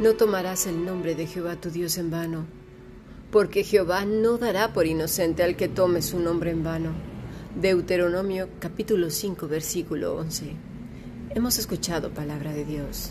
No tomarás el nombre de Jehová tu Dios en vano, porque Jehová no dará por inocente al que tome su nombre en vano. Deuteronomio capítulo 5 versículo 11. Hemos escuchado palabra de Dios.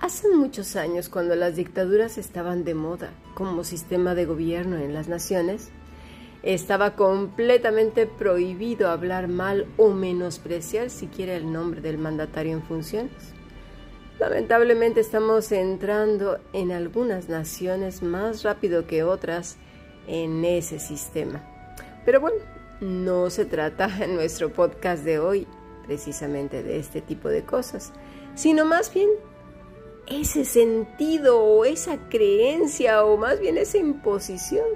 Hace muchos años, cuando las dictaduras estaban de moda como sistema de gobierno en las naciones, estaba completamente prohibido hablar mal o menospreciar siquiera el nombre del mandatario en funciones. Lamentablemente estamos entrando en algunas naciones más rápido que otras en ese sistema. Pero bueno, no se trata en nuestro podcast de hoy precisamente de este tipo de cosas, sino más bien ese sentido o esa creencia o más bien esa imposición.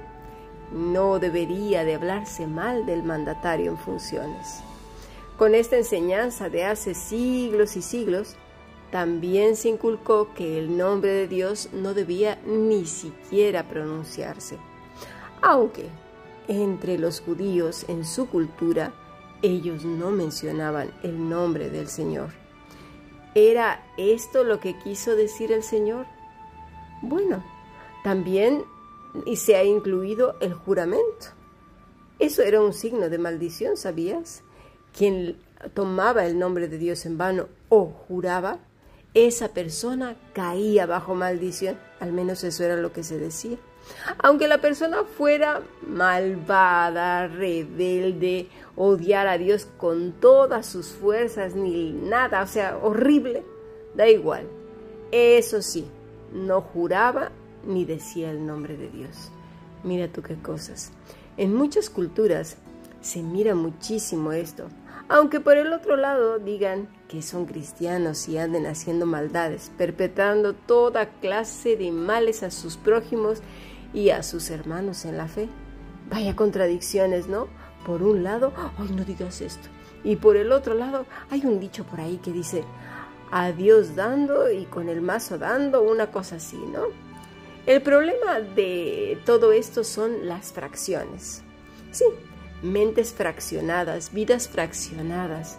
No debería de hablarse mal del mandatario en funciones. Con esta enseñanza de hace siglos y siglos, también se inculcó que el nombre de Dios no debía ni siquiera pronunciarse, aunque entre los judíos en su cultura ellos no mencionaban el nombre del Señor. ¿Era esto lo que quiso decir el Señor? Bueno, también y se ha incluido el juramento. Eso era un signo de maldición, ¿sabías? Quien tomaba el nombre de Dios en vano o juraba esa persona caía bajo maldición, al menos eso era lo que se decía. Aunque la persona fuera malvada, rebelde, odiar a Dios con todas sus fuerzas, ni nada, o sea, horrible, da igual. Eso sí, no juraba ni decía el nombre de Dios. Mira tú qué cosas. En muchas culturas se mira muchísimo esto, aunque por el otro lado digan que son cristianos y anden haciendo maldades, perpetrando toda clase de males a sus prójimos y a sus hermanos en la fe. Vaya contradicciones, ¿no? Por un lado, ay, no digas esto. Y por el otro lado, hay un dicho por ahí que dice, a Dios dando y con el mazo dando, una cosa así, ¿no? El problema de todo esto son las fracciones. Sí, mentes fraccionadas, vidas fraccionadas.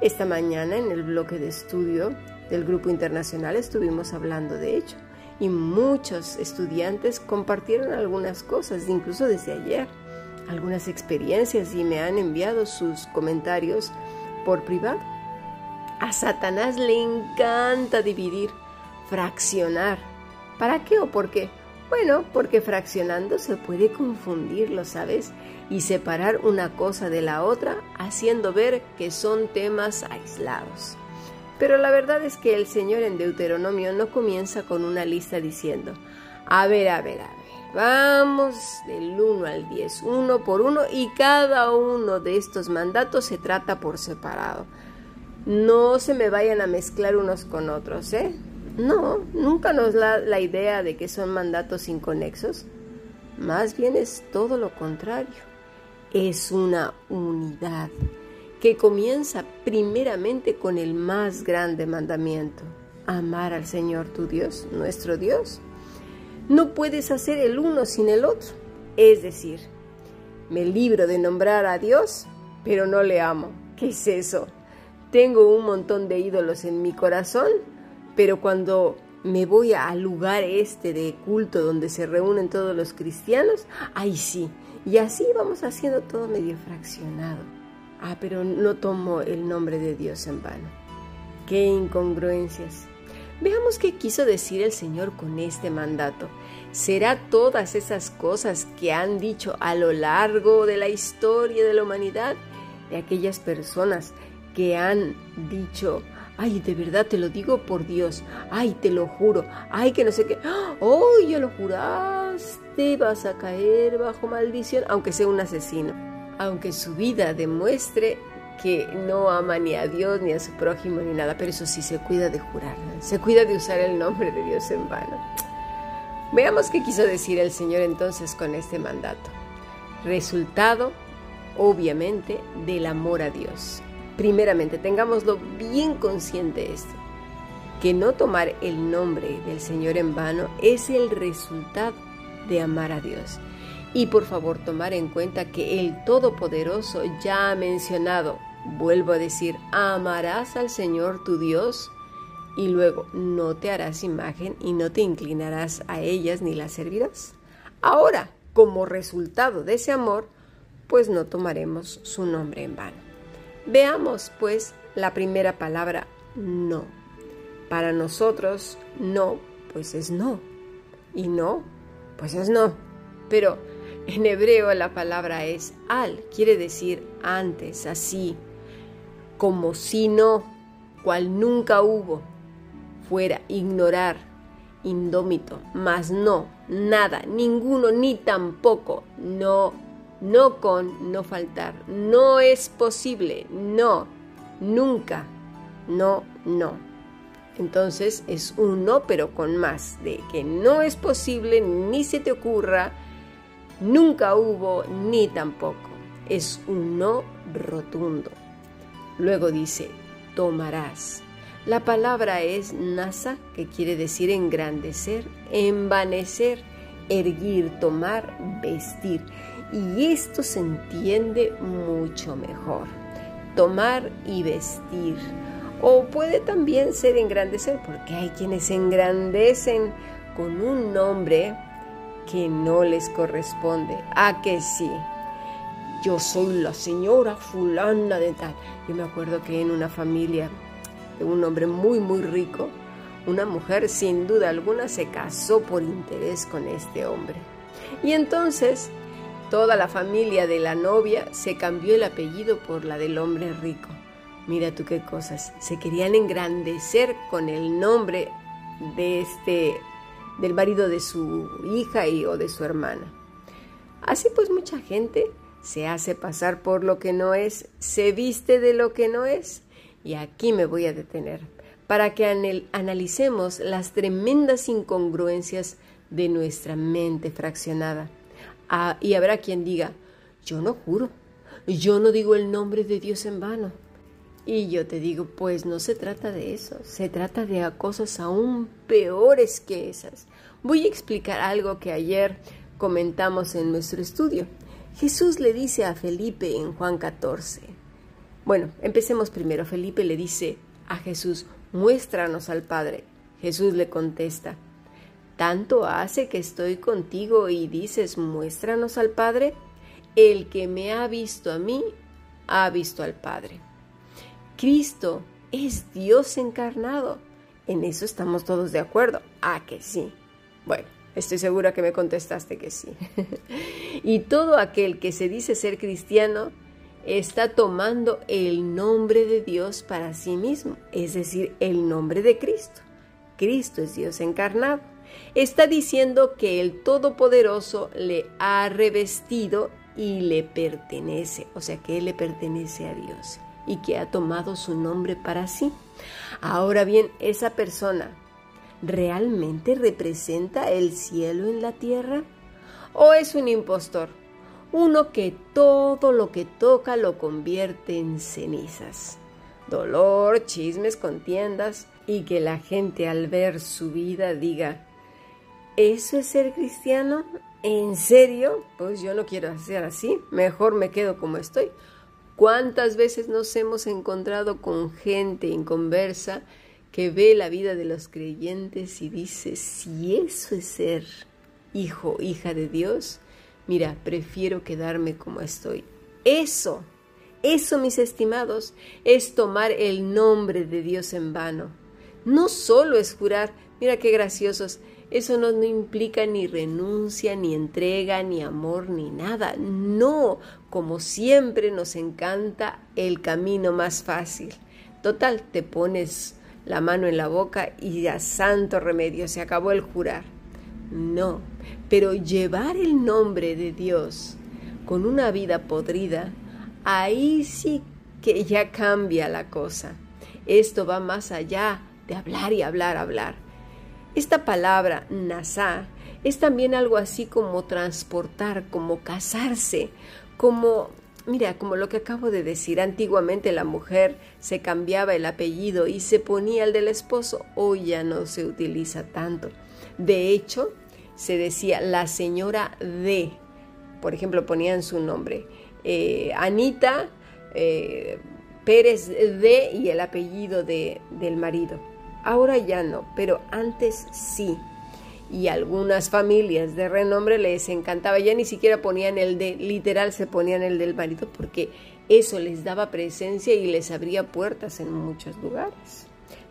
Esta mañana en el bloque de estudio del Grupo Internacional estuvimos hablando de ello y muchos estudiantes compartieron algunas cosas, incluso desde ayer, algunas experiencias y me han enviado sus comentarios por privado. A Satanás le encanta dividir, fraccionar. ¿Para qué o por qué? Bueno, porque fraccionando se puede confundir, ¿lo sabes? Y separar una cosa de la otra, haciendo ver que son temas aislados. Pero la verdad es que el Señor en Deuteronomio no comienza con una lista diciendo, a ver, a ver, a ver, vamos del 1 al 10, uno por uno, y cada uno de estos mandatos se trata por separado. No se me vayan a mezclar unos con otros, ¿eh? No, nunca nos da la idea de que son mandatos inconexos. Más bien es todo lo contrario. Es una unidad que comienza primeramente con el más grande mandamiento, amar al Señor tu Dios, nuestro Dios. No puedes hacer el uno sin el otro. Es decir, me libro de nombrar a Dios, pero no le amo. ¿Qué es eso? Tengo un montón de ídolos en mi corazón, pero cuando me voy al lugar este de culto donde se reúnen todos los cristianos, ahí sí. Y así vamos haciendo todo medio fraccionado. Ah, pero no tomo el nombre de Dios en vano. Qué incongruencias. Veamos qué quiso decir el Señor con este mandato. ¿Será todas esas cosas que han dicho a lo largo de la historia de la humanidad? De aquellas personas que han dicho, ay, de verdad te lo digo por Dios, ay, te lo juro, ay, que no sé qué, oh, ya lo juraste, vas a caer bajo maldición, aunque sea un asesino, aunque su vida demuestre que no ama ni a Dios ni a su prójimo ni nada, pero eso sí se cuida de jurar, se cuida de usar el nombre de Dios en vano. Veamos qué quiso decir el Señor entonces con este mandato. Resultado, obviamente, del amor a Dios. Primeramente, tengámoslo bien consciente esto, que no tomar el nombre del Señor en vano es el resultado de amar a Dios. Y por favor tomar en cuenta que el Todopoderoso ya ha mencionado, vuelvo a decir, amarás al Señor tu Dios y luego no te harás imagen y no te inclinarás a ellas ni las servirás. Ahora, como resultado de ese amor, pues no tomaremos su nombre en vano. Veamos pues la primera palabra no. Para nosotros no, pues es no. Y no, pues es no. Pero en hebreo la palabra es al, quiere decir antes, así, como si no, cual nunca hubo, fuera, ignorar, indómito, mas no, nada, ninguno, ni tampoco, no no con, no faltar, no es posible, no, nunca, no, no. Entonces es un no, pero con más, de que no es posible, ni se te ocurra, nunca hubo, ni tampoco. Es un no rotundo. Luego dice, tomarás. La palabra es nasa, que quiere decir engrandecer, envanecer, erguir, tomar, vestir y esto se entiende mucho mejor. Tomar y vestir. O puede también ser engrandecer, porque hay quienes engrandecen con un nombre que no les corresponde. ¿A que sí? Yo soy la señora fulana de tal. Yo me acuerdo que en una familia de un hombre muy, muy rico, una mujer sin duda alguna se casó por interés con este hombre. Y entonces Toda la familia de la novia se cambió el apellido por la del hombre rico. Mira tú qué cosas. Se querían engrandecer con el nombre de este del marido de su hija y o de su hermana. Así pues mucha gente se hace pasar por lo que no es, se viste de lo que no es. Y aquí me voy a detener para que analicemos las tremendas incongruencias de nuestra mente fraccionada Ah, y habrá quien diga, yo no juro, yo no digo el nombre de Dios en vano. Y yo te digo, pues no se trata de eso, se trata de cosas aún peores que esas. Voy a explicar algo que ayer comentamos en nuestro estudio. Jesús le dice a Felipe en Juan 14. Bueno, empecemos primero. Felipe le dice a Jesús, muéstranos al Padre. Jesús le contesta, tanto hace que estoy contigo y dices, muéstranos al Padre. El que me ha visto a mí, ha visto al Padre. Cristo es Dios encarnado. En eso estamos todos de acuerdo. Ah, que sí. Bueno, estoy segura que me contestaste que sí. y todo aquel que se dice ser cristiano está tomando el nombre de Dios para sí mismo, es decir, el nombre de Cristo. Cristo es Dios encarnado está diciendo que el Todopoderoso le ha revestido y le pertenece, o sea que le pertenece a Dios y que ha tomado su nombre para sí. Ahora bien, esa persona realmente representa el cielo en la tierra o es un impostor, uno que todo lo que toca lo convierte en cenizas. Dolor, chismes, contiendas y que la gente al ver su vida diga, ¿Eso es ser cristiano? ¿En serio? Pues yo no quiero hacer así, mejor me quedo como estoy. ¿Cuántas veces nos hemos encontrado con gente en conversa que ve la vida de los creyentes y dice, si eso es ser hijo, hija de Dios, mira, prefiero quedarme como estoy. Eso, eso mis estimados, es tomar el nombre de Dios en vano No solo es jurar, mira qué graciosos, eso no, implica ni renuncia, ni entrega, ni amor, ni nada. No, como siempre nos encanta el camino más fácil. Total, te pones la mano en la boca y ya santo remedio, se acabó el jurar. No, pero llevar el nombre de Dios con una vida podrida, ahí sí que ya cambia la cosa. Esto va más allá de hablar y hablar, hablar. Esta palabra, nasá, es también algo así como transportar, como casarse, como, mira, como lo que acabo de decir, antiguamente la mujer se cambiaba el apellido y se ponía el del esposo, hoy ya no se utiliza tanto. De hecho, se decía la señora de, por ejemplo, ponían su nombre, eh, Anita eh, Pérez de y el apellido de, del marido. Ahora ya no, pero antes sí. Y algunas familias de renombre les encantaba, ya ni siquiera ponían el de, literal se ponían el del marido porque eso les daba presencia y les abría puertas en muchos lugares.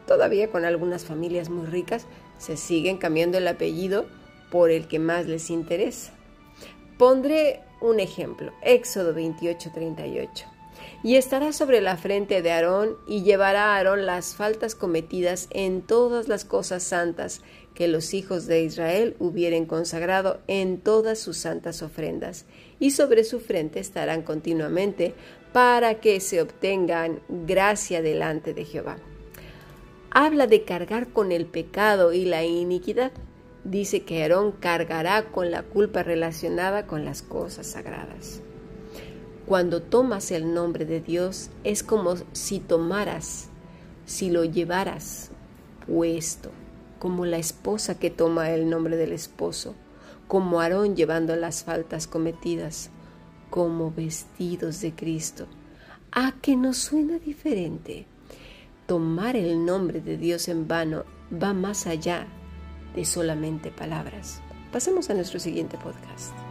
Todavía con algunas familias muy ricas se siguen cambiando el apellido por el que más les interesa. Pondré un ejemplo, Éxodo 28:38. Y estará sobre la frente de Aarón y llevará a Aarón las faltas cometidas en todas las cosas santas que los hijos de Israel hubieren consagrado en todas sus santas ofrendas, y sobre su frente estarán continuamente para que se obtengan gracia delante de Jehová. Habla de cargar con el pecado y la iniquidad dice que Aarón cargará con la culpa relacionada con las cosas sagradas. Cuando tomas el nombre de Dios es como si tomaras, si lo llevaras puesto, como la esposa que toma el nombre del esposo, como Aarón llevando las faltas cometidas, como vestidos de Cristo. ¿A que nos suena diferente? Tomar el nombre de Dios en vano va más allá de solamente palabras. Pasemos a nuestro siguiente podcast.